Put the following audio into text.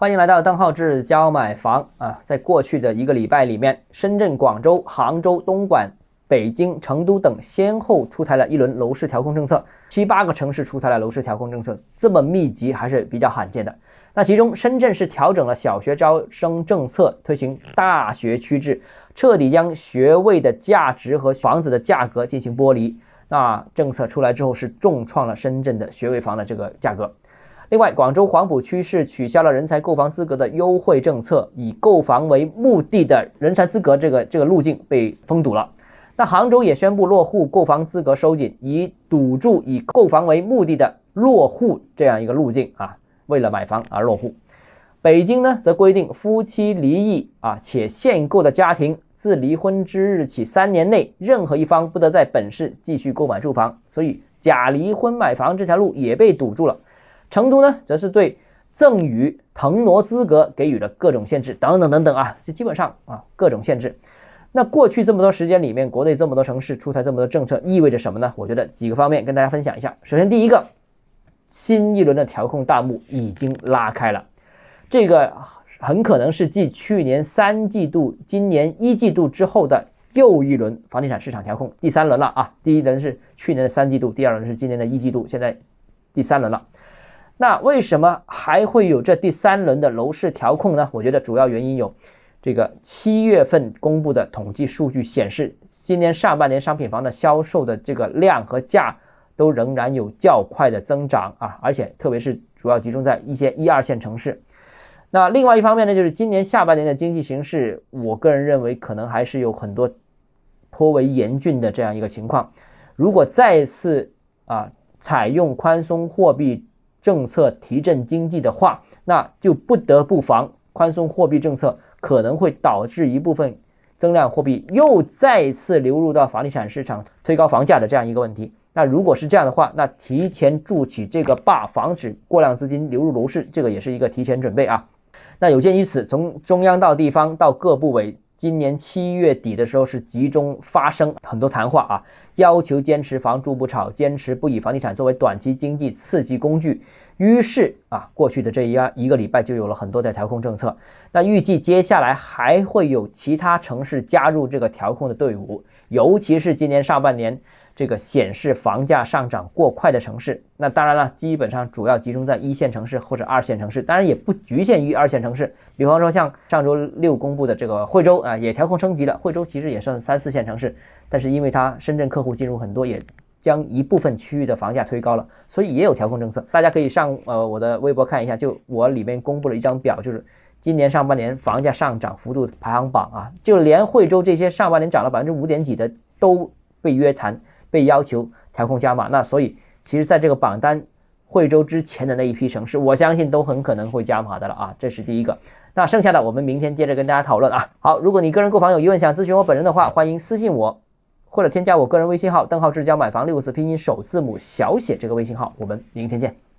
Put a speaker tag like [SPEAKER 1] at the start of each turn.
[SPEAKER 1] 欢迎来到邓浩志教买房啊！在过去的一个礼拜里面，深圳、广州、杭州、东莞、北京、成都等先后出台了一轮楼市调控政策，七八个城市出台了楼市调控政策，这么密集还是比较罕见的。那其中，深圳是调整了小学招生政策，推行大学区制，彻底将学位的价值和房子的价格进行剥离。那政策出来之后，是重创了深圳的学位房的这个价格。另外，广州黄埔区是取消了人才购房资格的优惠政策，以购房为目的的人才资格这个这个路径被封堵了。那杭州也宣布落户购房资格收紧，以堵住以购房为目的的落户这样一个路径啊，为了买房而落户。北京呢，则规定夫妻离异啊且限购的家庭，自离婚之日起三年内，任何一方不得在本市继续购买住房，所以假离婚买房这条路也被堵住了。成都呢，则是对赠与腾挪资格给予了各种限制，等等等等啊，这基本上啊各种限制。那过去这么多时间里面，国内这么多城市出台这么多政策，意味着什么呢？我觉得几个方面跟大家分享一下。首先，第一个，新一轮的调控大幕已经拉开了，这个很可能是继去年三季度、今年一季度之后的又一轮房地产市场调控，第三轮了啊。第一轮是去年的三季度，第二轮是今年的一季度，现在第三轮了。那为什么还会有这第三轮的楼市调控呢？我觉得主要原因有，这个七月份公布的统计数据显示，今年上半年商品房的销售的这个量和价都仍然有较快的增长啊，而且特别是主要集中在一些一二线城市。那另外一方面呢，就是今年下半年的经济形势，我个人认为可能还是有很多颇为严峻的这样一个情况。如果再次啊采用宽松货币，政策提振经济的话，那就不得不防宽松货币政策可能会导致一部分增量货币又再次流入到房地产市场，推高房价的这样一个问题。那如果是这样的话，那提前筑起这个坝，防止过量资金流入楼市，这个也是一个提前准备啊。那有鉴于此，从中央到地方到各部委，今年七月底的时候是集中发生很多谈话啊。要求坚持房住不炒，坚持不以房地产作为短期经济刺激工具。于是啊，过去的这一一个礼拜就有了很多的调控政策。那预计接下来还会有其他城市加入这个调控的队伍，尤其是今年上半年。这个显示房价上涨过快的城市，那当然了，基本上主要集中在一线城市或者二线城市，当然也不局限于二线城市。比方说像上周六公布的这个惠州啊，也调控升级了。惠州其实也算三四线城市，但是因为它深圳客户进入很多，也将一部分区域的房价推高了，所以也有调控政策。大家可以上呃我的微博看一下，就我里面公布了一张表，就是今年上半年房价上涨幅度排行榜啊，就连惠州这些上半年涨了百分之五点几的都被约谈。被要求调控加码，那所以其实在这个榜单惠州之前的那一批城市，我相信都很可能会加码的了啊，这是第一个。那剩下的我们明天接着跟大家讨论啊。好，如果你个人购房有疑问想咨询我本人的话，欢迎私信我或者添加我个人微信号邓浩志教买房六个字拼音首字母小写这个微信号，我们明天见。